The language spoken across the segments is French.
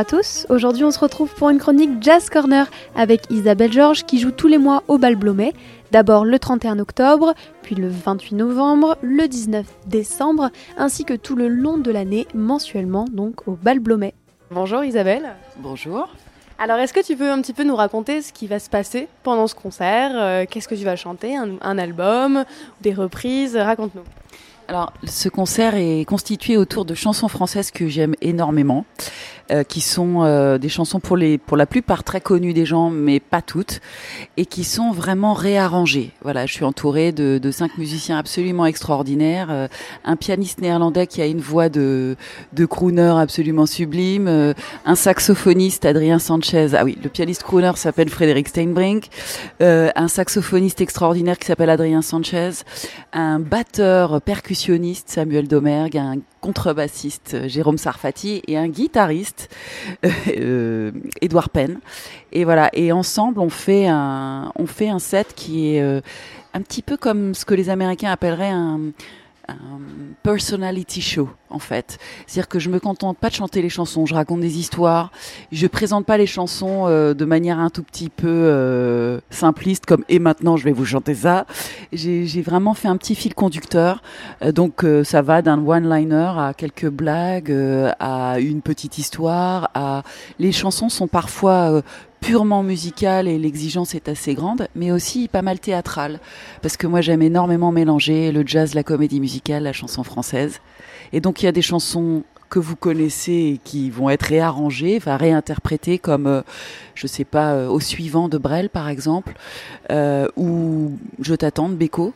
À tous, aujourd'hui on se retrouve pour une chronique Jazz Corner avec Isabelle Georges qui joue tous les mois au Bal Blomet. D'abord le 31 octobre, puis le 28 novembre, le 19 décembre, ainsi que tout le long de l'année mensuellement donc au Bal Blomet. Bonjour Isabelle. Bonjour. Alors est-ce que tu peux un petit peu nous raconter ce qui va se passer pendant ce concert? Euh, Qu'est-ce que tu vas chanter? Un, un album? Des reprises? Raconte-nous. Alors, ce concert est constitué autour de chansons françaises que j'aime énormément. Euh, qui sont euh, des chansons pour les pour la plupart très connues des gens, mais pas toutes, et qui sont vraiment réarrangées. Voilà, je suis entourée de, de cinq musiciens absolument extraordinaires, euh, un pianiste néerlandais qui a une voix de de crooner absolument sublime, un saxophoniste Adrien Sanchez. Ah oui, le pianiste crooner s'appelle Frédéric Steinbrink, un saxophoniste extraordinaire qui s'appelle Adrien Sanchez, un batteur percussionniste Samuel Domergue, un contrebassiste euh, Jérôme Sarfati et un guitariste euh, Edouard Penn. Et voilà, et ensemble on fait un set qui est euh, un petit peu comme ce que les Américains appelleraient un personality show en fait. C'est-à-dire que je me contente pas de chanter les chansons, je raconte des histoires, je présente pas les chansons euh, de manière un tout petit peu euh, simpliste comme et maintenant je vais vous chanter ça. J'ai vraiment fait un petit fil conducteur, euh, donc ça va d'un one-liner à quelques blagues, à une petite histoire, à les chansons sont parfois purement musical et l'exigence est assez grande, mais aussi pas mal théâtrale. Parce que moi j'aime énormément mélanger le jazz, la comédie musicale, la chanson française. Et donc il y a des chansons que vous connaissez qui vont être réarrangées, enfin réinterprétées comme, euh, je sais pas, euh, au suivant de Brel par exemple, euh, ou Je t'attends de Beko.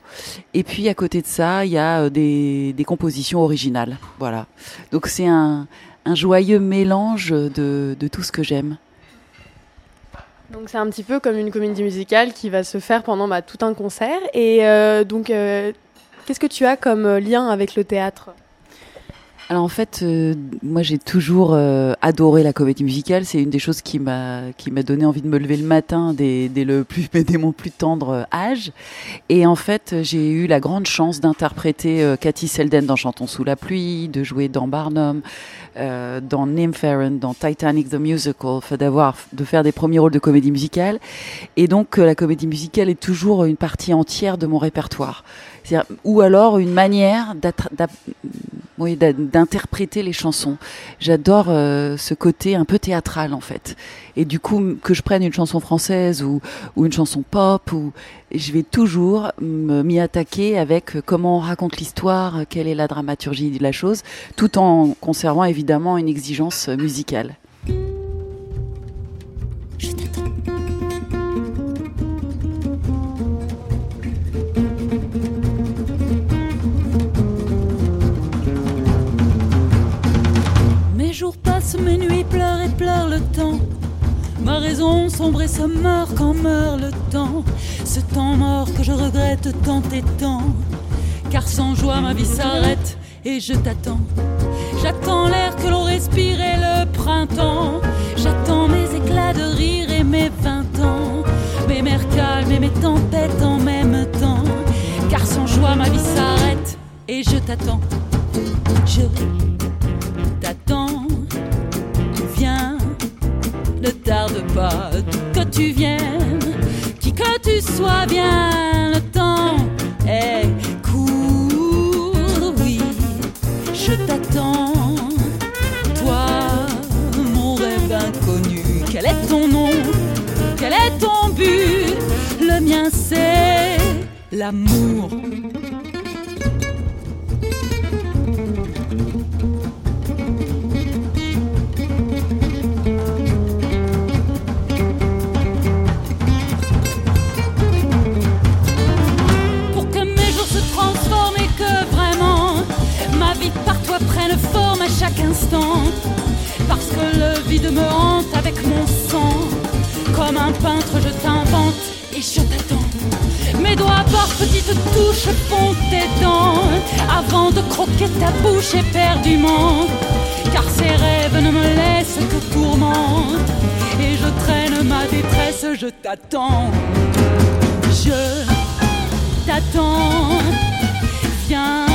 Et puis à côté de ça, il y a des, des compositions originales. Voilà. Donc c'est un, un joyeux mélange de, de tout ce que j'aime. Donc c'est un petit peu comme une comédie musicale qui va se faire pendant bah, tout un concert. Et euh, donc, euh, qu'est-ce que tu as comme euh, lien avec le théâtre? Alors en fait, euh, moi j'ai toujours euh, adoré la comédie musicale. C'est une des choses qui m'a qui m'a donné envie de me lever le matin dès, dès le plus dès mon plus tendre âge. Et en fait, j'ai eu la grande chance d'interpréter euh, Cathy Selden dans Chantons sous la pluie, de jouer dans Barnum, dans Nympharon, dans Titanic the Musical, d'avoir de faire des premiers rôles de comédie musicale. Et donc la comédie musicale est toujours une partie entière de mon répertoire. Ou alors une manière d'interpréter les chansons. J'adore euh, ce côté un peu théâtral en fait. Et du coup, que je prenne une chanson française ou, une chanson pop, je vais toujours m'y attaquer avec comment on raconte l'histoire, quelle est la dramaturgie de la chose, tout en conservant évidemment une exigence musicale. Sombre et se meurt quand meurt le temps. Ce temps mort que je regrette tant et tant. Car sans joie ma vie s'arrête et je t'attends. J'attends l'air que l'on respire et le printemps. J'attends mes éclats de rire et mes vingt ans. Mes mers calmes et mes tempêtes en même temps. Car sans joie ma vie s'arrête et je t'attends. Je Pour que mes jours se transforment et que vraiment ma vie par toi prenne forme à chaque instant. Parce que le vide me hante avec mon sang. Comme un peintre, je t'invente et je t'attends. Mes doigts par petites touches font tes dents avant de croquer ta bouche éperdument. Car ces rêves ne me laissent que tourment. Et je traîne ma détresse, je t'attends. Je t'attends. Viens,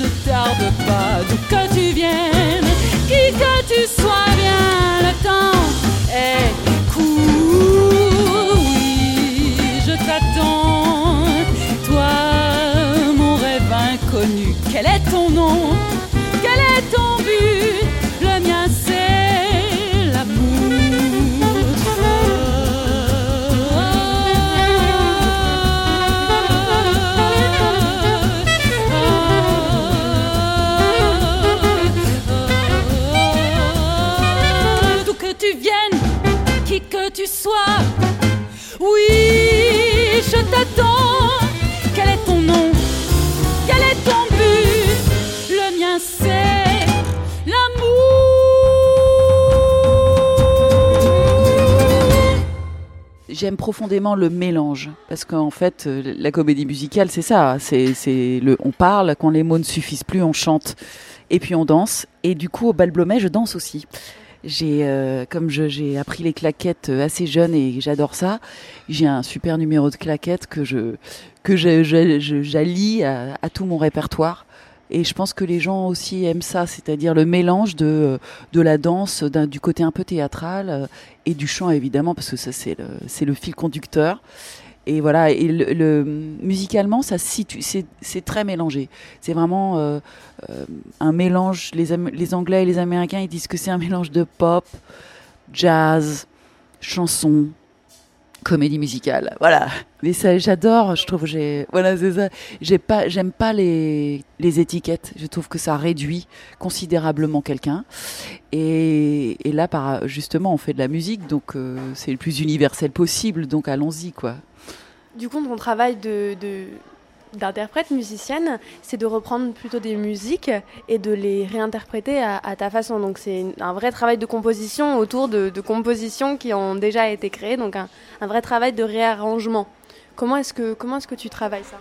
ne tarde pas, d'où que tu viennes, qui que J'aime profondément le mélange parce qu'en fait, euh, la comédie musicale, c'est ça. C'est, c'est le, on parle quand les mots ne suffisent plus, on chante et puis on danse. Et du coup, au bal Blomet, je danse aussi. J'ai, euh, comme je- j'ai appris les claquettes euh, assez jeune et j'adore ça, j'ai un super numéro de claquettes que je que j'allie à tout mon répertoire. Et je pense que les gens aussi aiment ça, c'est-à-dire le mélange de, de la danse, du côté un peu théâtral euh, et du chant évidemment, parce que ça c'est le, fil conducteur. Et voilà, et le, le- musicalement, c'est, très mélangé. C'est vraiment euh, euh, un mélange. Les Anglais et les Américains, ils disent que c'est un mélange de pop, jazz, chanson, comédie musicale. Voilà. Mais ça, j'adore. Je trouve, j'ai, voilà, c'est ça. J'ai pas, j'aime pas les, les étiquettes. Je trouve que ça réduit considérablement quelqu'un. Et, et là, par, justement, on fait de la musique, donc euh, c'est le plus universel possible. Donc allons-y, quoi. Du coup, ton travail de, de- d'interprète musicienne, c'est de reprendre plutôt des musiques et de les réinterpréter à, ta façon. Donc c'est un vrai travail de composition autour de, compositions qui ont déjà été créées, donc un, un vrai travail de réarrangement. Comment est-ce que, comment est-ce que tu travailles ça?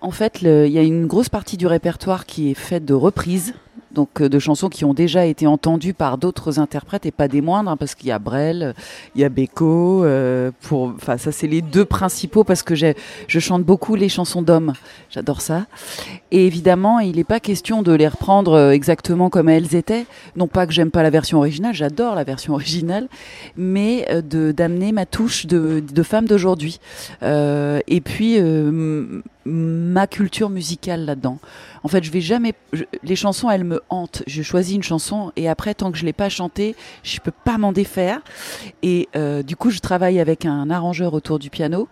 En fait, il y a une grosse partie du répertoire qui est faite de reprises, donc euh, de chansons qui ont déjà été entendues par d'autres interprètes et pas des moindres, hein, parce qu'il y a Brel, il y a Beko. euh, pour, enfin, ça c'est les deux principaux parce que je chante beaucoup les chansons d'hommes. J'adore ça. Et évidemment, il n'est pas question de les reprendre euh, exactement comme elles étaient. Non pas que j'aime pas la version originale, j'adore la version originale, mais euh, de d'amener ma touche de, de femme d'aujourd'hui. Euh, et puis euh, ma culture musicale là-dedans. En fait, je vais jamais. les chansons, elles me hantent. Je choisis une chanson et après, tant que je l'ai pas chantée, je peux pas m'en défaire. Et euh, du coup, je travaille avec un arrangeur autour du piano.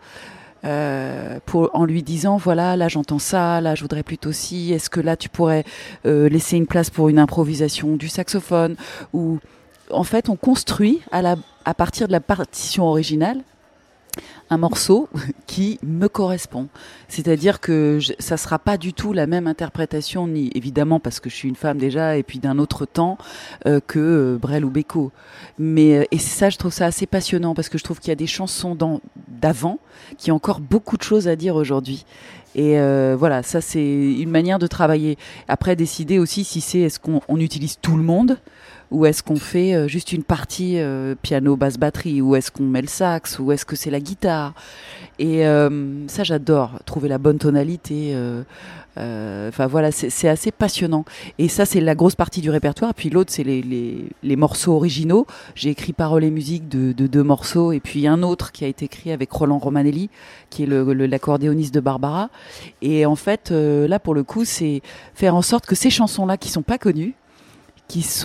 euh, pour, en lui disant voilà là j'entends ça là je voudrais plutôt ci est-ce que là tu pourrais euh, laisser une place pour une improvisation du saxophone ou en fait on construit à la à partir de la partition originale un morceau qui me correspond. C'est-à-dire que je, ça sera pas du tout la même interprétation, ni évidemment parce que je suis une femme déjà et puis d'un autre temps euh, que euh, Brel ou Beko. Mais euh, et ça, je trouve ça assez passionnant parce que je trouve qu'il y a des chansons d'avant qui ont encore beaucoup de choses à dire aujourd'hui. Et voilà, ça c'est une manière de travailler. Après, décider aussi si c'est est-ce qu'on on utilise tout le monde ou est-ce qu'on fait euh, juste une partie euh, piano, basse, batterie? Ou est-ce qu'on met le sax? Ou est-ce que c'est la guitare? Et euh, ça, j'adore, trouver la bonne tonalité. euh, euh, Enfin voilà, c'est assez passionnant. Et ça, c'est la grosse partie du répertoire. Puis l'autre, c'est les, les, les morceaux originaux. J'ai écrit paroles et musique de, de deux morceaux. Et puis un autre qui a été écrit avec Roland Romanelli, qui est l'accordéoniste de Barbara. Et en fait, là, pour le coup, c'est faire en sorte que ces chansons-là, qui sont pas connues,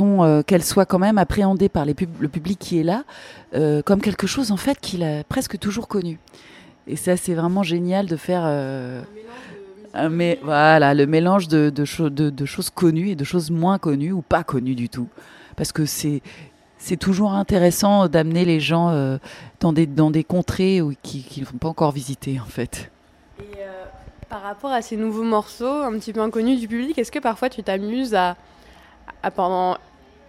euh, qu'elles soient quand même appréhendées par le public qui est là euh, comme quelque chose en fait qu'il a presque toujours connu Et ça, c'est vraiment génial de faire. Euh, mais voilà, le mélange de, choses connues et de choses moins connues ou pas connues du tout. Parce que c'est c'est toujours intéressant d'amener les gens dans, des, dans des contrées où, qui ne sont pas encore visitées en fait. Et par rapport à ces nouveaux morceaux un petit peu inconnus du public, est-ce que parfois tu t'amuses à, pendant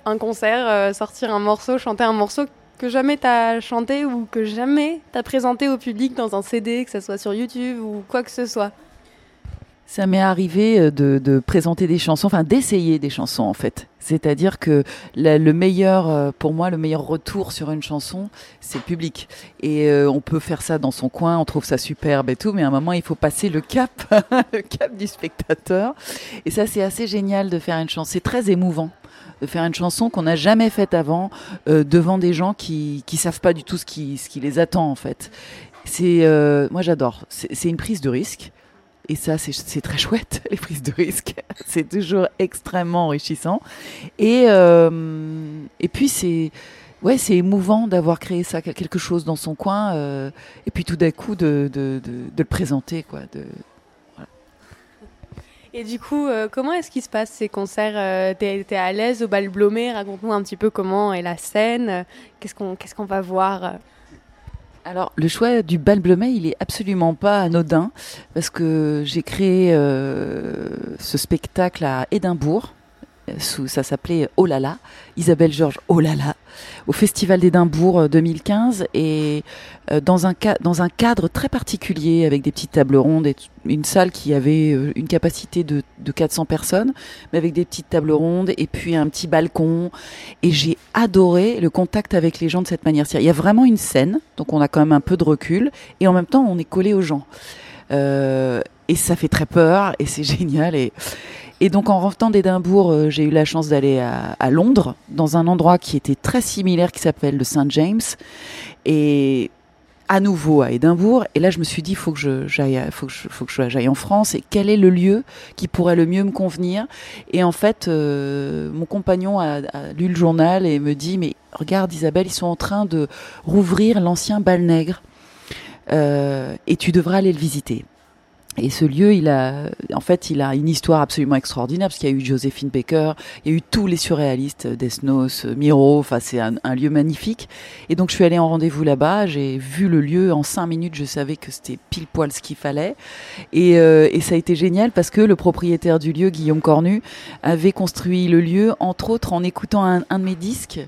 un concert euh, sortir un morceau, chanter un morceau que jamais t'as chanté ou que jamais t'as présenté au public dans un CD, que ce soit sur YouTube ou quoi que ce soit ça m'est arrivé euh, de, présenter des chansons, enfin d'essayer des chansons en fait. C'est-à-dire que le meilleur, euh, pour moi, le meilleur retour sur une chanson, c'est le public. Et euh, on peut faire ça dans son coin, on trouve ça superbe et tout, mais à un moment, il faut passer le cap, le cap du spectateur. Et ça, c'est assez génial de faire une chanson. C'est très émouvant de faire une chanson qu'on n'a jamais faite avant devant des gens qui qui savent pas du tout ce qui ce qui les attend en fait. C'est moi j'adore. C'est une prise de risque. Et ça, c'est très chouette, les prises de risque. c'est toujours extrêmement enrichissant. Et, euh, et puis, c'est ouais, émouvant d'avoir créé ça, quelque chose dans son coin. Euh, et puis, tout d'un coup, de, de, le présenter. Quoi. Et du coup, euh, comment est-ce qu'il se passe ces concerts T'es es à l'aise au bal Blomé? Raconte-nous un petit peu comment est la scène. Qu'est-ce qu'on qu'est-ce qu'on va voir? Alors, le choix du bal il est absolument pas anodin parce que j'ai créé euh, ce spectacle à Édimbourg. Ça s'appelait Oh Isabelle Georges Oh au Festival d'Édimbourg 2015 euh, et euh, dans un, dans un cadre très particulier avec des petites tables rondes et une salle qui avait euh, une capacité de, de 400 personnes, mais avec des petites tables rondes et puis un petit balcon. Et j'ai adoré le contact avec les gens de cette manière. Il y a vraiment une scène, donc on a quand même un peu de recul et en même temps on est collé aux gens. Euh, et ça fait très peur et c'est génial et et donc en revenant d'Édimbourg, euh, j'ai eu la chance d'aller à, Londres, dans un endroit qui était très similaire, qui s'appelle le St James, et à nouveau à Édimbourg. Et là, je me suis dit, faut que j'aille, faut que faut que en France. Et quel est le lieu qui pourrait le mieux me convenir? Et en fait, euh, mon compagnon a, lu le journal et me dit, mais regarde, Isabelle, ils sont en train de rouvrir l'ancien bal nègre. Euh, et tu devrais aller le visiter. Et ce lieu, il a, en fait, il a une histoire absolument extraordinaire parce qu'il y a eu Joséphine Baker, il y a eu tous les surréalistes, Desnos, Miro, enfin c'est un, lieu magnifique. Et donc je suis allée en rendez-vous là-bas, j'ai vu le lieu en cinq minutes, je savais que c'était pile poil ce qu'il fallait. Et, euh, et, ça a été génial parce que le propriétaire du lieu, Guillaume Cornu, avait construit le lieu entre autres en écoutant un, un de mes disques.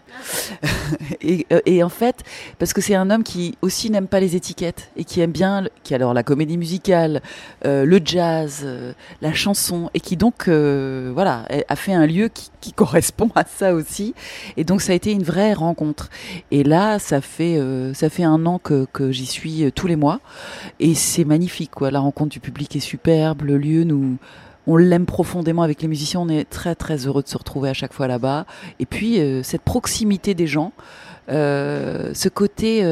et, euh, et, en fait, parce que c'est un homme qui aussi n'aime pas les étiquettes et qui aime bien, qui alors la comédie musicale euh, le jazz, euh, la chanson, et qui donc euh, voilà a fait un lieu qui, qui, correspond à ça aussi. Et donc ça a été une vraie rencontre. Et là, ça fait ça fait un an que, que j'y suis tous les mois, et c'est magnifique. Quoi. La rencontre du public est superbe, le lieu nous on l'aime profondément avec les musiciens. On est très très heureux de se retrouver à chaque fois là-bas. Et puis cette proximité des gens, ce côté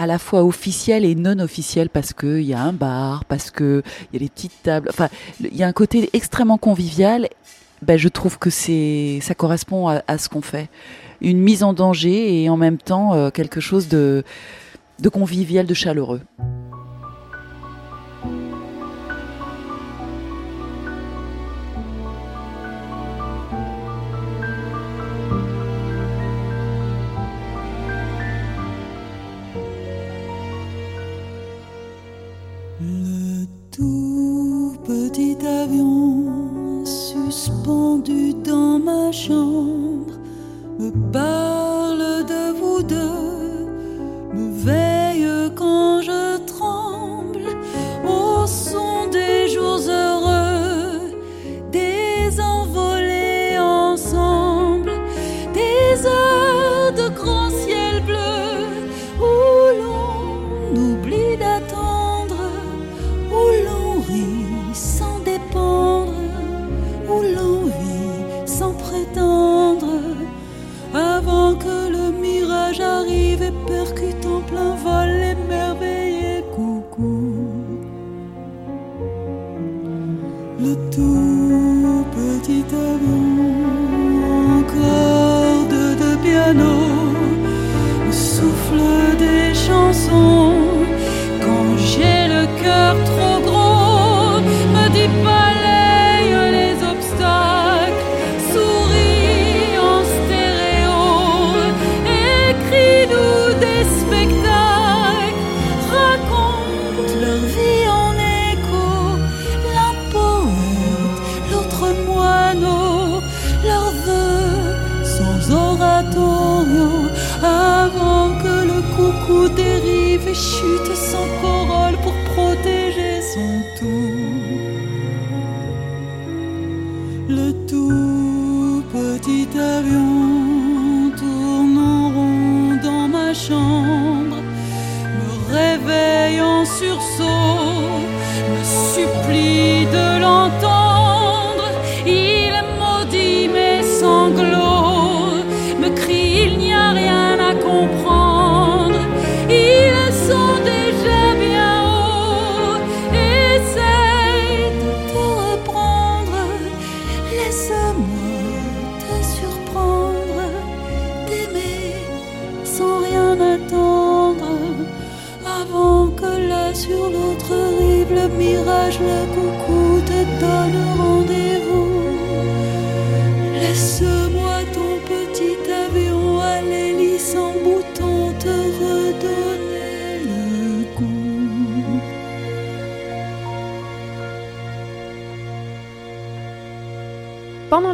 à la fois officiel et non officiel parce qu'il y a un bar, parce qu'il y a des petites tables. Enfin, il y a un côté extrêmement convivial. Ben, je trouve que c'est ça correspond à, ce qu'on fait. Une mise en danger et en même temps euh, quelque chose de, de convivial, de chaleureux.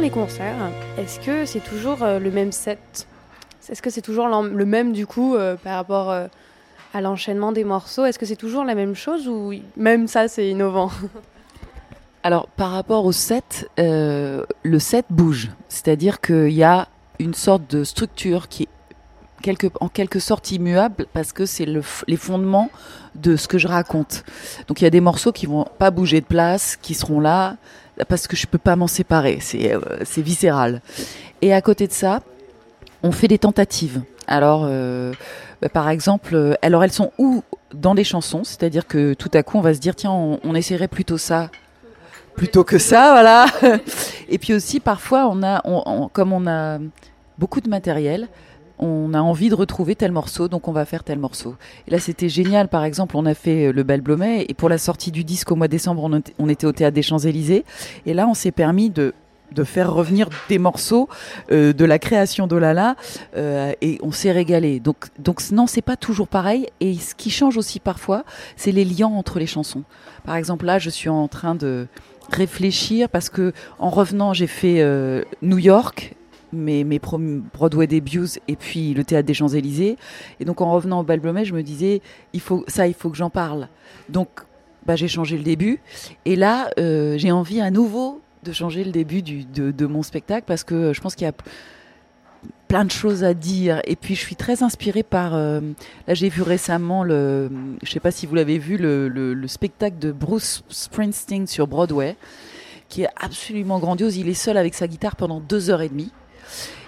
Les concerts, est-ce que c'est toujours euh, le même set? Est-ce que c'est toujours le même du coup euh, par rapport euh, à l'enchaînement des morceaux? Est-ce que c'est toujours la même chose ou même ça c'est innovant? Alors, par rapport au set, le set bouge. C'est-à-dire qu'il y a une sorte de structure qui est en quelque sorte immuable parce que c'est les fondements de ce que je raconte. Donc, il y a des morceaux qui vont pas bouger de place, qui seront là parce que je peux pas m'en séparer. C'est euh, c'est viscéral. Et à côté de ça, on fait des tentatives. Alors, euh, bah, par exemple, euh, alors elles sont où dans les chansons, c'est-à-dire que tout à coup on va se dire tiens, on, essaierait plutôt ça plutôt que ça, voilà. Et puis aussi, parfois, comme on a beaucoup de matériel, on a envie de retrouver tel morceau, donc on va faire tel morceau. Et là, c'était génial. Par exemple, on a fait euh, le Bal Blomet, et pour la sortie du disque au mois de décembre, on, était- au théâtre des Champs-Élysées. Et là, on s'est permis de de faire revenir des morceaux euh, de la création d'Olala euh, et on s'est régalé. Donc, donc non, c'est pas toujours pareil. Et ce qui change aussi parfois, c'est les liens entre les chansons. Par exemple, là, je suis en train de réfléchir parce que en revenant, j'ai fait euh, New York, mes, Broadway debuts et puis le théâtre des Champs-Élysées. Et donc en revenant au Bal Blomet, je me disais, il faut ça, il faut que j'en parle. Donc bah, j'ai changé le début. Et là, euh, j'ai envie à nouveau de changer le début de, mon spectacle parce que euh, je pense qu'il y a plein de choses à dire. Et puis je suis très inspirée par. euh, là, j'ai vu récemment le. Je sais pas si vous l'avez vu, le spectacle de Bruce Springsteen sur Broadway, qui est absolument grandiose. Il est seul avec sa guitare pendant deux heures et demie.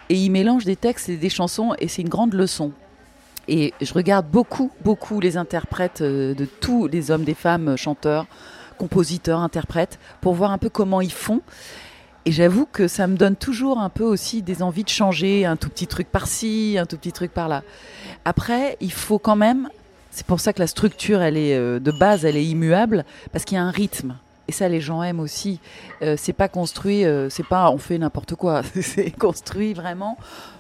Et il mélange des textes et des chansons, et c'est une grande leçon. Et je regarde beaucoup, beaucoup les interprètes euh, de tous les hommes, des femmes, euh, chanteurs, compositeurs, interprètes, pour voir un peu comment ils font. Et j'avoue que ça me donne toujours un peu aussi des envies de changer, un tout petit truc par-ci, un tout petit truc par-là. Après, il faut quand même, c'est pour ça que la structure, elle est euh, de base, elle est immuable, parce qu'il y a un rythme. Et ça, les gens aiment aussi. Euh, c'est pas construit, euh, c'est pas on fait n'importe quoi. c'est construit vraiment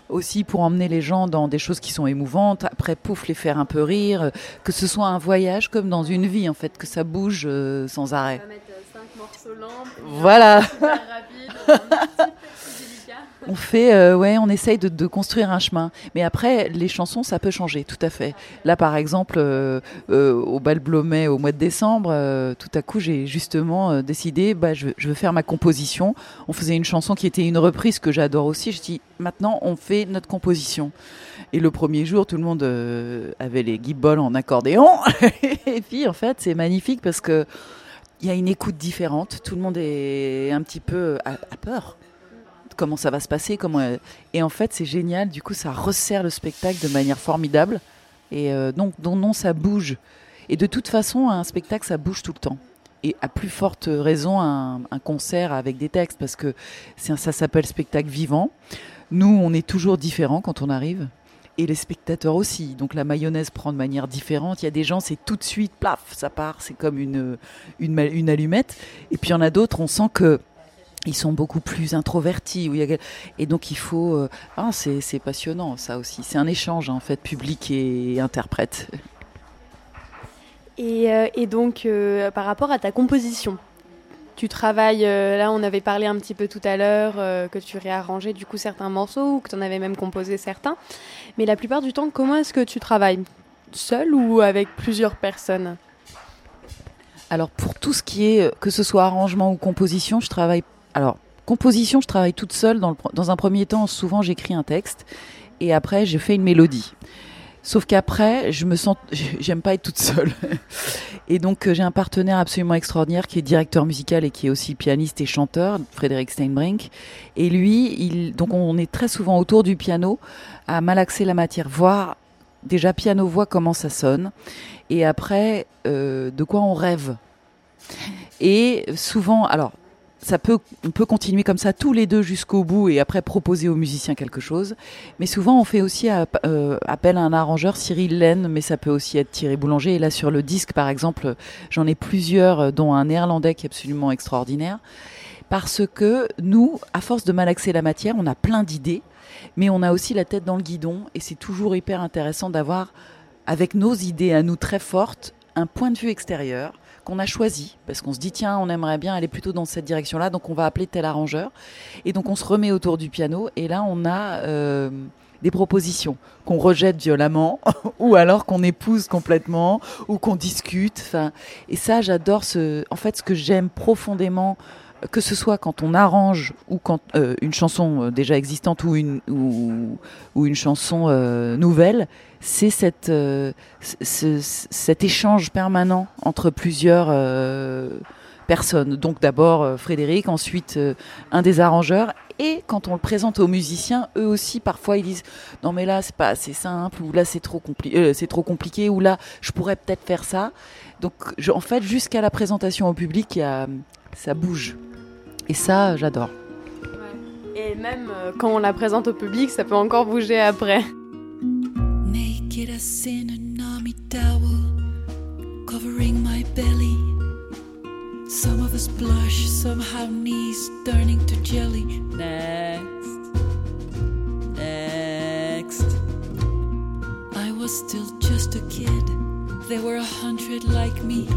aussi pour emmener les gens dans des choses qui sont émouvantes. Après, pouf, les faire un peu rire. Que ce soit un voyage comme dans une vie, en fait, que ça bouge euh, sans arrêt. mettre 5 morceaux lents, Voilà. rapide, On fait, euh, ouais, on essaye de, construire un chemin. Mais après, les chansons, ça peut changer, tout à fait. Là, par exemple, euh, euh, au bal Blomet au mois de décembre, tout à coup, j'ai justement décidé, bah, je, veux faire ma composition. On faisait une chanson qui était une reprise que j'adore aussi. Je dis, maintenant, on fait notre composition. Et le premier jour, tout le monde avait les guibolles en accordéon. Et puis, en fait, c'est magnifique parce que il y a une écoute différente. Tout le monde est un petit peu à peur comment ça va se passer, euh, et en fait c'est génial. Du coup, ça resserre le spectacle de manière formidable et euh, donc donc non ça bouge. Et de toute façon, un spectacle ça bouge tout le temps. Et à plus forte raison un, concert avec des textes parce que un- ça s'appelle spectacle vivant. Nous, on est toujours différents quand on arrive. Et les spectateurs aussi. Donc la mayonnaise prend de manière différente. Il y a des gens, c'est tout de suite, plaf, ça part. C'est comme une, une, une allumette. Et puis il y en a d'autres, on sent que ils sont beaucoup plus introvertis. où il y a quel- Et donc il faut... euh, Ah, c'est passionnant ça aussi. C'est un échange en fait, public et interprète. Et, euh, et donc, euh, par rapport à ta composition, tu travailles, euh, là on avait parlé un petit peu tout à l'heure, euh, que tu réarrangeais du coup certains morceaux ou que tu en avais même composé certains. Mais la plupart du temps, comment est-ce que tu travailles? Seul ou avec plusieurs personnes? Alors pour tout ce qui est, que ce soit arrangement ou composition, je travaille... Alors composition, je travaille toute seule. Dans, un premier temps, souvent j'écris un texte et après je fais une mélodie. Sauf qu'après, je me sens, j'aime pas être toute seule. Et donc, euh, j'ai un partenaire absolument extraordinaire qui est directeur musical et qui est aussi pianiste et chanteur, Frédéric Steinbrink. Et lui, il, donc on est très souvent autour du piano à malaxer la matière, voir déjà piano-voix comment ça sonne. Et après, euh, de quoi on rêve. Et souvent, alors, ça peut, on peut continuer comme ça tous les deux jusqu'au bout et après proposer aux musiciens quelque chose. Mais souvent, on fait aussi euh, appel à un arrangeur, Cyril Laine, mais ça peut aussi être Thierry Boulanger. Et là, sur le disque, par exemple, j'en ai plusieurs, euh, dont un néerlandais qui est absolument extraordinaire. Parce que nous, à force de malaxer la matière, on a plein d'idées, mais on a aussi la tête dans le guidon. Et c'est toujours hyper intéressant d'avoir, avec nos idées à nous très fortes, un point de vue extérieur qu'on a choisi parce qu'on se dit tiens on aimerait bien aller plutôt dans cette direction là donc on va appeler tel arrangeur. Et donc on se remet autour du piano et là on a euh, des propositions qu'on rejette violemment ou alors qu'on épouse complètement ou qu'on discute et ça j'adore ce en fait ce que j'aime profondément que ce soit quand on arrange ou quand euh, une chanson euh, déjà existante ou une ou, une chanson euh, nouvelle, c'est cette ce, cet échange permanent entre plusieurs personnes. Donc d'abord Frédéric, ensuite un des arrangeurs et quand on le présente aux musiciens, eux aussi parfois ils disent non mais là c'est pas assez simple ou là c'est trop compliqué, c'est trop compliqué ou là je pourrais peut-être faire ça. Donc en fait jusqu'à la présentation au public, ça bouge. Et ça, j'adore. Et même euh, quand on la présente au public, ça peut encore bouger après. Naked as in an army towel, covering my belly. Some of us blush, somehow knees turning to jelly. Next, next. I was still just a kid. There were a hundred like me.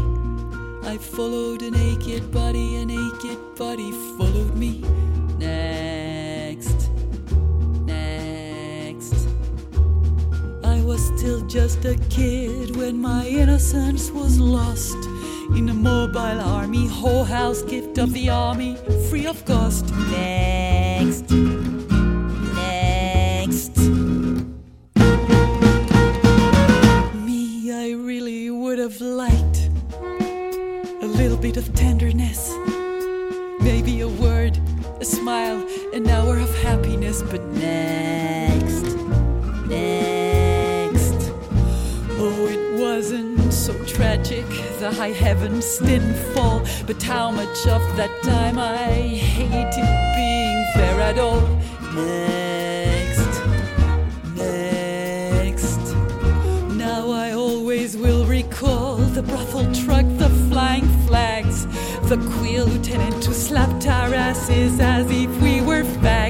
I followed a naked body, a naked body followed me. Next, next. I was still just a kid when my innocence was lost. In a mobile army, whole house gift of the army, free of cost. Next, next. Of tenderness, maybe a word, a smile, an hour of happiness. But next, next, oh, it wasn't so tragic. The high heavens didn't fall, but how much of that time I hated being there at all. Next, next. Now I always will recall the brothel truck, the queer lieutenant who slapped our asses as if we were fags.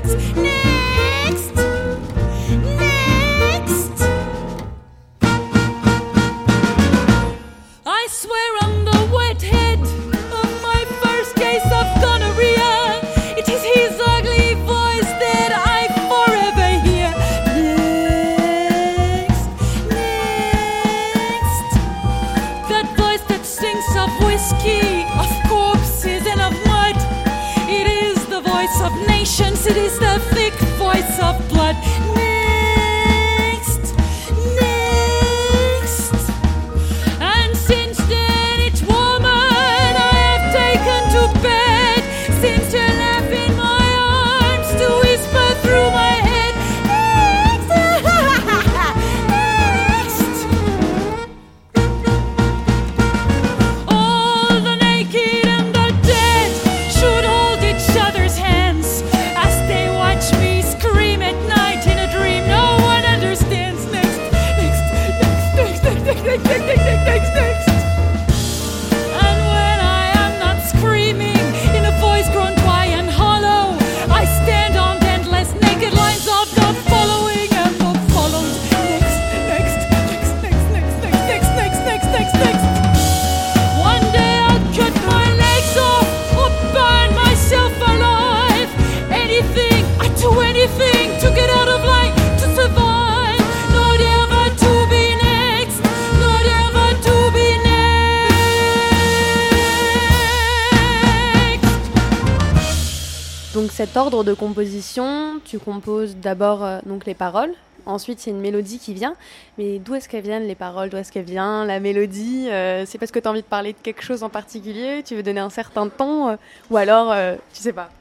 Cet ordre de composition, tu composes d'abord euh, donc les paroles, ensuite c'est une mélodie qui vient. Mais d'où est-ce qu'elles viennent les paroles? D'où est-ce qu'elle vient la mélodie euh, C'est parce que tu as envie de parler de quelque chose en particulier Tu veux donner un certain ton euh, Ou alors, tu sais pas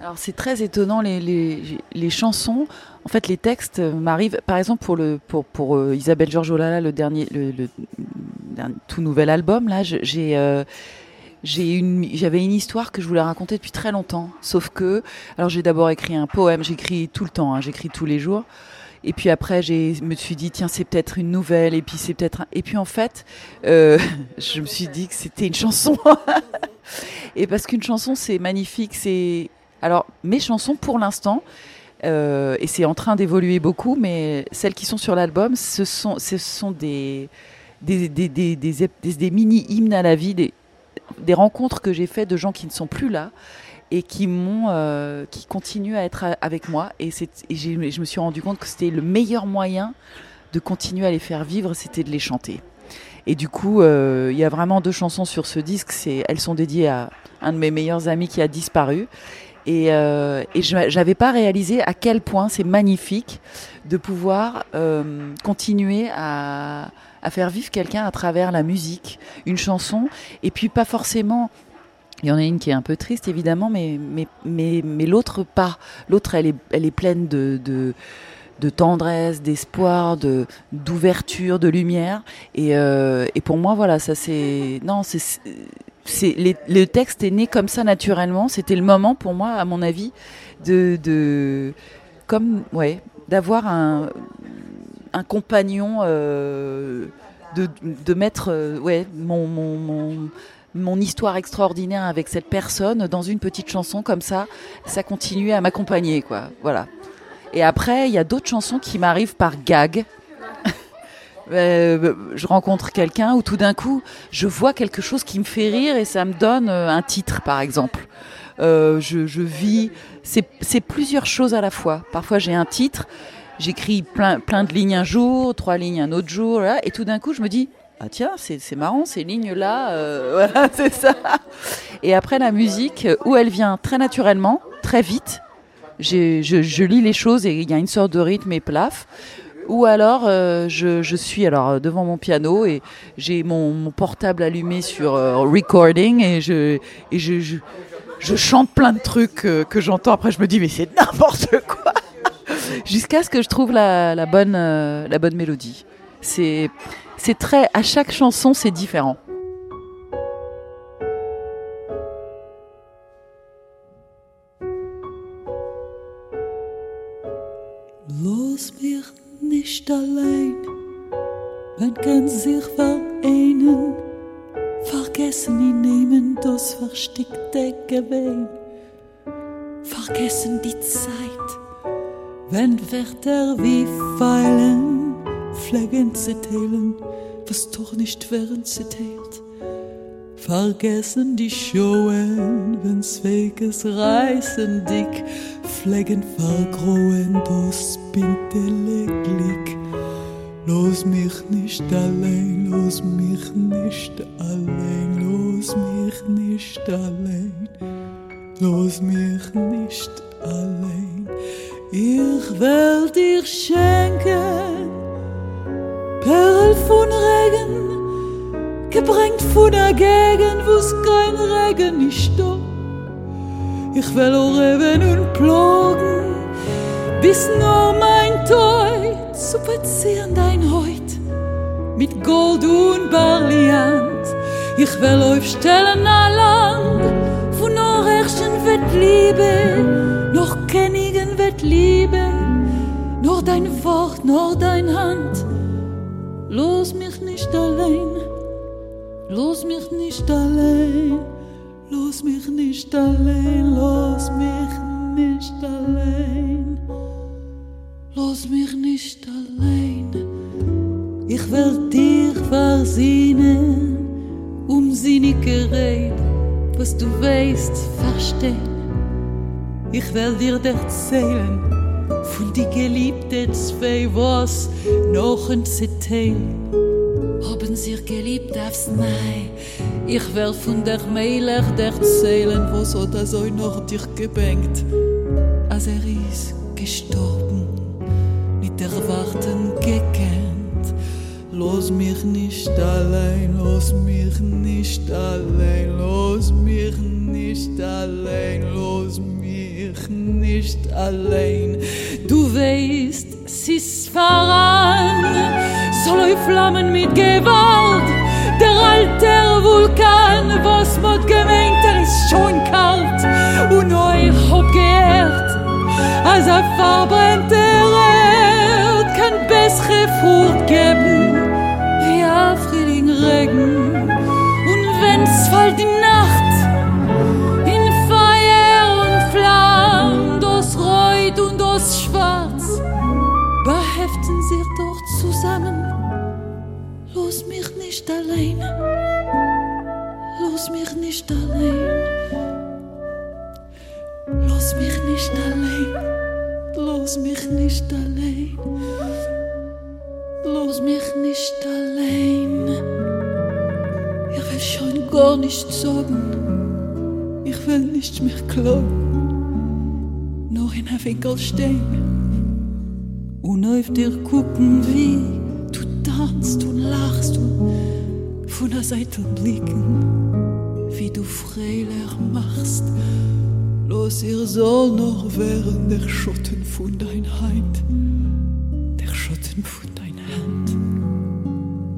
Alors c'est très étonnant les, les, les, chansons. En fait, les textes m'arrivent. Par exemple, pour le pour pour Isabelle Georges-Olala, le dernier le, tout nouvel album là, j'ai j'ai une, j'avais une histoire que je voulais raconter depuis très longtemps. Sauf que, alors j'ai d'abord écrit un poème, j'écris tout le temps, hein, j'écris tous les jours. Et puis après, je me suis dit, tiens, c'est peut-être une nouvelle. Et puis c'est peut-être. Et puis en fait, euh, je me suis dit que c'était une chanson. et parce qu'une chanson, c'est magnifique. C'est alors mes chansons pour l'instant. Euh, et c'est en train d'évoluer beaucoup, mais celles qui sont sur l'album, ce sont, ce sont des, des, des, des, mini-hymnes à la vie, des rencontres que j'ai faites de gens qui ne sont plus là et qui m'ont euh, qui continuent à être avec moi. Et, et je me suis rendu compte que c'était le meilleur moyen de continuer à les faire vivre c'était de les chanter. Et du coup euh, il y a vraiment deux chansons sur ce disque. C'est elles sont dédiées à un de mes meilleurs amis qui a disparu. Et, euh, et j'avais pas réalisé à quel point c'est magnifique de pouvoir euh, continuer à, à faire vivre quelqu'un à travers la musique, une chanson, et puis pas forcément il y en a une qui est un peu triste, évidemment, mais, mais, mais, l'autre pas. L'autre, elle est, elle est pleine de, tendresse, d'espoir, de d'ouverture, de lumière. Et, euh, et pour moi, voilà, ça c'est non, c'est c'est les, le texte est né comme ça naturellement. C'était le moment pour moi, à mon avis, de de comme ouais, d'avoir un un compagnon, euh, de mettre euh, ouais mon mon, histoire extraordinaire avec cette personne dans une petite chanson comme ça, ça continuait à m'accompagner, quoi. Voilà. Et après, il y a d'autres chansons qui m'arrivent par gag. euh, je rencontre quelqu'un où tout d'un coup, je vois quelque chose qui me fait rire et ça me donne un titre, par exemple. Je, je vis, c'est plusieurs choses à la fois. Parfois, j'ai un titre, j'écris plein, plein de lignes un jour, trois lignes un autre jour, et tout d'un coup, je me dis, ah tiens, c'est marrant, ces lignes-là, euh, voilà, c'est ça. Et après la musique, où elle vient très naturellement, très vite, je, je, lis les choses et il y a une sorte de rythme et plaf. Ou alors, euh, je, je, suis alors devant mon piano et j'ai mon, mon, portable allumé sur euh, recording et je, et je, je, je, chante plein de trucs euh, que j'entends. Après, je me dis, mais c'est n'importe quoi Jusqu'à ce que je trouve la, la bonne, euh, la bonne mélodie. C'est très à chaque chanson c'est différent. Los mich nicht allein, man kann sich vereinen, vergessen die nehmen das versteckte Gewein, vergessen die Zeit, wenn Wörter wie feilen pflegen zu teilen, was doch nicht werden zitiert. Vergessen die Showen, wenn's Weges reißen dick, pflegen vergrohen das bintele Glick. Los mich nicht allein, los mich nicht allein, los mich nicht allein, los mich nicht allein. Ich will dir schenken Perl von Regen, gebringt von der Gegend, wo's kein Regen nicht da. Ich will auch eben und plagen, bis nur mein Teut zu verzieren dein Heut mit Gold und Brillant. Ich will aufstellen ein Land, noch herrschen wird Liebe, noch kennigen wird Liebe, nur dein Wort, nur dein Hand. Los mich nicht allein, los mich nicht allein, los mich nicht allein, los mich nicht allein, los mich nicht allein. Ich will dir versehnen, um sinnige Rede, was du weißt, verstehen. Ich will dir erzählen, von die geliebte zwei was noch ein Zitel haben sie geliebt aufs Nei Ich wär von der Meiler erzählen, wo so das euch noch dir gebängt, als er ist gestorben, mit Erwarten gekannt. Los mich nicht allein, los mich nicht allein, los mich nicht allein, los mich nicht allein. Du weißt, ist voran, soll Flammen mit Gewalt, der alte Vulkan, was mod gemeint, er ist schon kalt. Und euch hab geehrt, als er verbrennt Erd, kann bessere Frucht geben, Das Schwarz, beheften sich doch zusammen. Los mich nicht allein, los mich nicht allein, los mich nicht allein, los mich nicht allein, los mich nicht allein. Ich will schon gar nicht sagen, ich will nicht mehr glauben, nur in einem Winkel stehen und auf dir gucken, wie du tanzt und lachst und von der Seite blicken, wie du Freiler machst. Los, ihr soll noch wären der Schatten von dein Hand, der Schatten von dein Hand,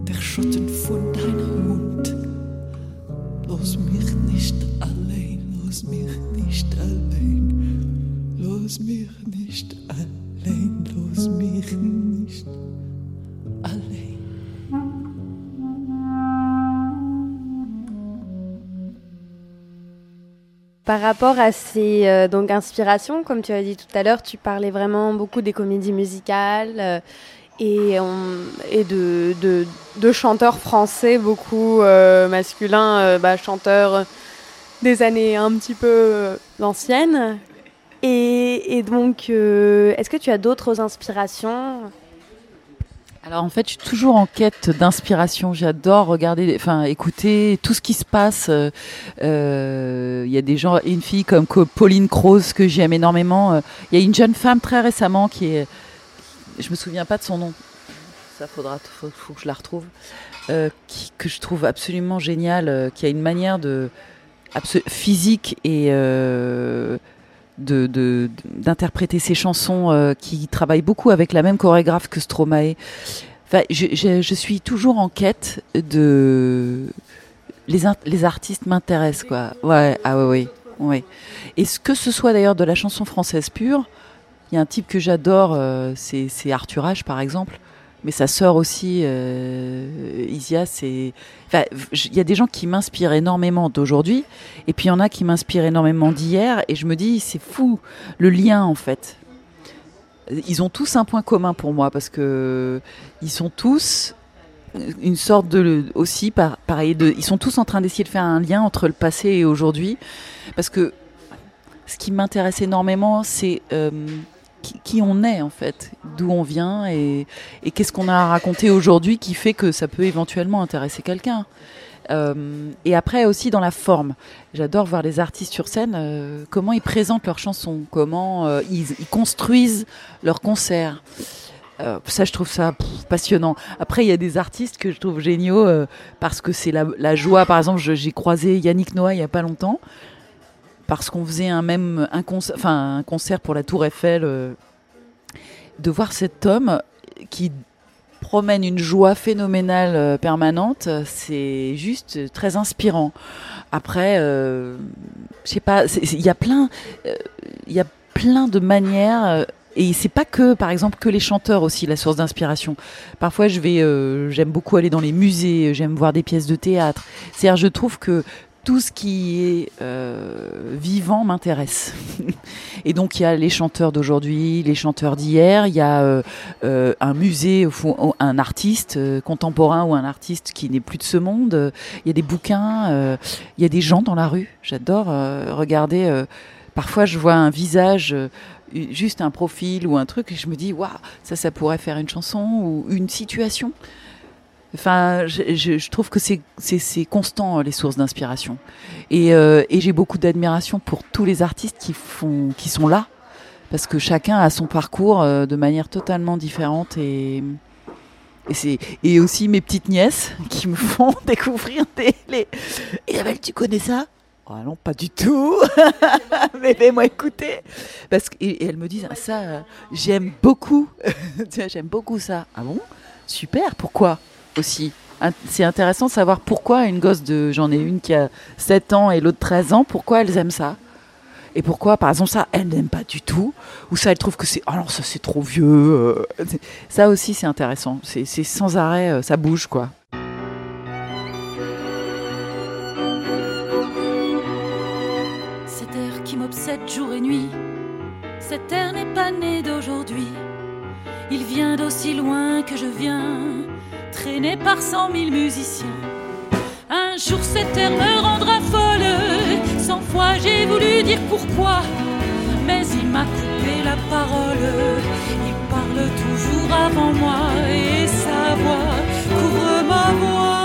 der Schatten von deiner Mund. Los mich Par rapport à ces euh, donc inspirations, comme tu as dit tout à l'heure, tu parlais vraiment beaucoup des comédies musicales euh, et, de, chanteurs français, beaucoup euh, masculins, bah, chanteurs des années un petit peu anciennes. Et, donc, euh, est-ce que tu as d'autres inspirations? Alors en fait, je suis toujours en quête d'inspiration. J'adore regarder, enfin écouter tout ce qui se passe. Euh, euh, Il y a des gens, une fille comme Co- Pauline Croze que j'aime énormément. Il y a une jeune femme très récemment qui est, je me souviens pas de son nom. Ça faudra, faut, faut que je la retrouve. Que je trouve absolument géniale, qui a une manière de physique et d'interpréter ses chansons, euh, qui travaille beaucoup avec la même chorégraphe que Stromae. Enfin, je, suis toujours en quête de les, les artistes m'intéressent quoi. Ouais, ah ouais, ouais, ouais. Et ce que ce soit d'ailleurs de la chanson française pure, il y a un type que j'adore, euh, c'est c'est Arthur H par exemple. Mais sa sœur aussi, euh, Isia, c'est. Enfin, il y a des gens qui m'inspirent énormément d'aujourd'hui, et puis il y en a qui m'inspirent énormément d'hier, et je me dis, c'est fou, le lien en fait. Ils ont tous un point commun pour moi, parce que ils sont tous une sorte de aussi par, pareil ils sont tous en train d'essayer de faire un lien entre le passé et aujourd'hui parce que ce qui m'intéresse énormément c'est euh, qui, on est en fait. D'où on vient et, qu'est-ce qu'on a à raconter aujourd'hui qui fait que ça peut éventuellement intéresser quelqu'un. Euh, et après aussi dans la forme. J'adore voir les artistes sur scène euh, comment ils présentent leurs chansons comment euh, ils, construisent leurs concerts. Ça, je trouve ça passionnant. Après, il y a des artistes que je trouve géniaux parce que c'est la, la joie. Par exemple, j'ai croisé Yannick Noah il y a pas longtemps parce qu'on faisait un même un concert, un concert pour la Tour Eiffel. euh, de voir cet homme qui promène une joie phénoménale euh, permanente, c'est juste très inspirant. Après, euh, je sais pas, il y a plein, il y a plein de manières. et c'est pas que, par exemple, que les chanteurs aussi la source d'inspiration. Parfois, je vais, j'aime beaucoup aller dans les musées, j'aime voir des pièces de théâtre. C'est-à-dire, je trouve que tout ce qui est euh, vivant m'intéresse. Et donc, il y a les chanteurs d'aujourd'hui, les chanteurs d'hier, il y a euh, euh, un musée, fond, un artiste contemporain ou un artiste qui n'est plus de ce monde. Il y a des bouquins, il y a des gens dans la rue. J'adore regarder. parfois, je vois un visage. juste un profil ou un truc et je me dis waouh ça ça pourrait faire une chanson ou une situation Enfin, je, trouve que c'est constant les sources d'inspiration. Et, euh, et j'ai beaucoup d'admiration pour tous les artistes qui sont là, parce que chacun a son parcours euh, de manière totalement différente et et aussi mes petites nièces qui me font découvrir des les. Isabelle, tu connais ça? Ah non, pas du tout. Mais fais-moi écouter. Parce que et, elles me disent ah, ça, euh, j'aime beaucoup. J'aime beaucoup ça. Ah bon? Super. Pourquoi? C'est intéressant de savoir pourquoi une gosse de. J'en ai une qui a 7 ans et l'autre 13 ans. Pourquoi elles aiment ça? Et pourquoi, par exemple, ça, elles n'aiment pas du tout? Ou ça, elles trouvent que c'est. Alors, ça, c'est trop vieux. euh, Ça aussi, c'est intéressant. C'est c'est sans arrêt, euh, ça bouge, quoi. Cet air qui m'obsède jour et nuit, cet air n'est pas né d'aujourd'hui. Il vient d'aussi loin que je viens, traîné par cent mille musiciens. Un jour cet air me rendra folle, cent fois j'ai voulu dire pourquoi, mais il m'a coupé la parole. Il parle toujours avant moi et sa voix couvre ma voix.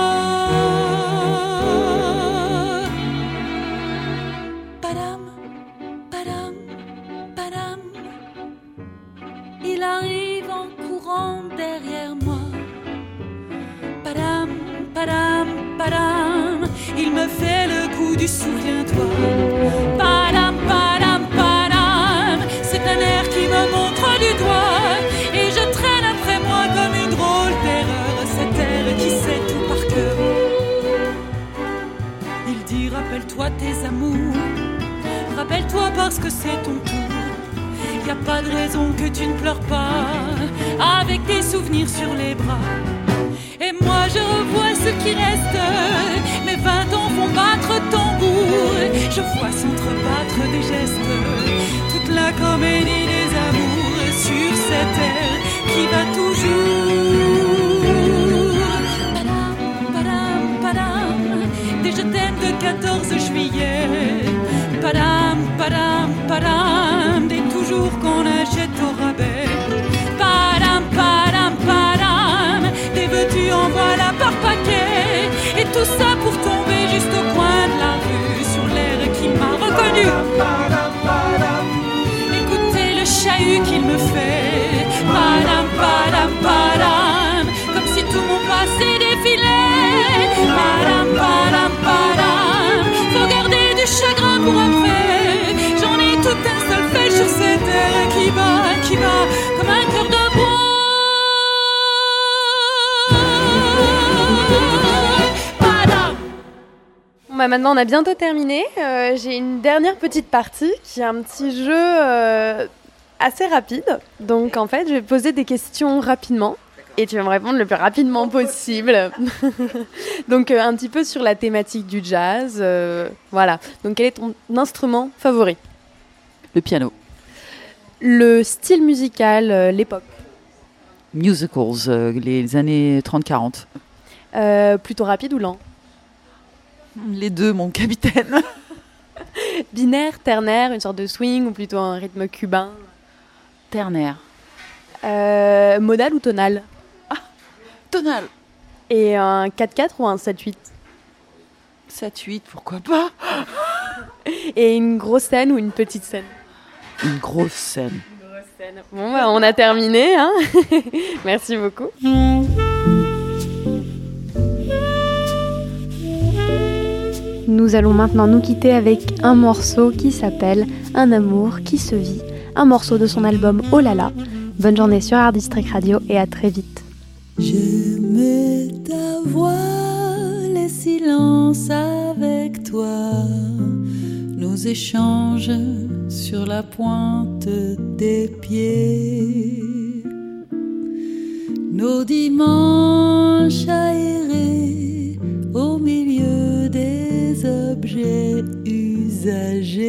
Padam, padam, padam. Il arrive du souviens-toi. Padam, padam, padam. C'est un air qui me montre du doigt. Et je traîne après moi comme une drôle d'erreur. Cet air qui sait tout par cœur. Il dit rappelle-toi tes amours. Rappelle-toi parce que c'est ton tour. Y a pas de raison que tu ne pleures pas avec tes souvenirs sur les bras. Et moi je revois ce qui reste. Mes vingt ans font battre tambour. Je vois s'entrebattre des gestes. Toute la comédie des amours sur cette air qui va toujours. Padam, padam, padam. Des je de 14 juillet. Padam, padam, padam. Des toujours qu'on achète au rabais. Padam, padam, padam. Des veux-tu en voilà par paquet. Et tout ça juste au coin de la rue. Sur l'air qui m'a reconnu. Écoutez le chahut qu'il me fait. Comme si tout mon passé défilait. Padam, padam. Faut garder du chagrin pour après. J'en ai tout un seul fait sur cette terre qui bat, qui bat comme un cœur de bah, maintenant, on a bientôt terminé. Euh, J'ai une dernière petite partie qui est un petit jeu euh, assez rapide. Donc, en fait, je vais poser des questions rapidement. Et tu vas me répondre le plus rapidement possible. Donc, euh, un petit peu sur la thématique du jazz. voilà. Donc, quel est ton instrument favori? Le piano. Le style musical, l'époque. Musicals, les années 30-40. Euh, plutôt rapide ou lent? Les deux, mon capitaine. Binaire, ternaire, une sorte de swing ou plutôt un rythme cubain Ternaire. Euh, Modal ou tonal Tonal. Et un 4-4 ou un 7-8 7-8, pourquoi pas Et une grosse scène ou une petite scène Une grosse scène. Bon, bah, on a terminé. Hein Merci beaucoup. Nous allons maintenant nous quitter avec un morceau qui s'appelle Un amour qui se vit, un morceau de son album Oh là là. Bonne journée sur Art District Radio et à très vite. Ta voix, les silences avec toi, nos échanges sur la pointe des pieds, nos dimanches objets usagés.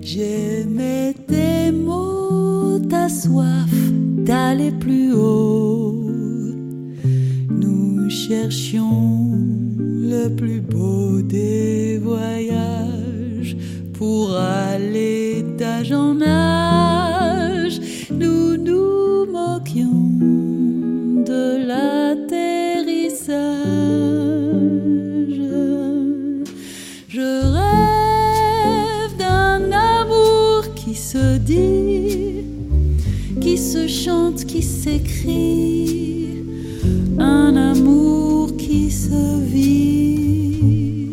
J'aimais tes mots, ta soif d'aller plus haut. Nous cherchions le plus beau des voyages pour aller d'âge en âge. Nous nous moquions de qui se chante, qui s'écrit, un amour qui se vit.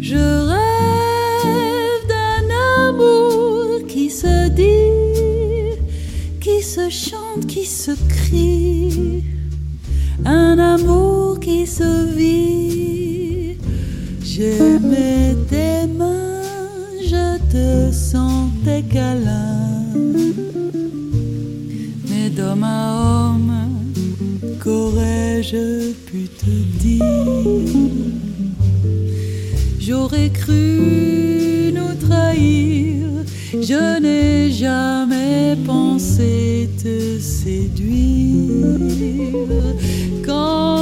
Je rêve d'un amour qui se dit, qui se chante, qui se crie, un amour qui se vit. J'aimais tes mains, te sentais câlin. D'homme à homme, qu'aurais-je pu te dire? J'aurais cru nous trahir, je n'ai jamais pensé te séduire. Quand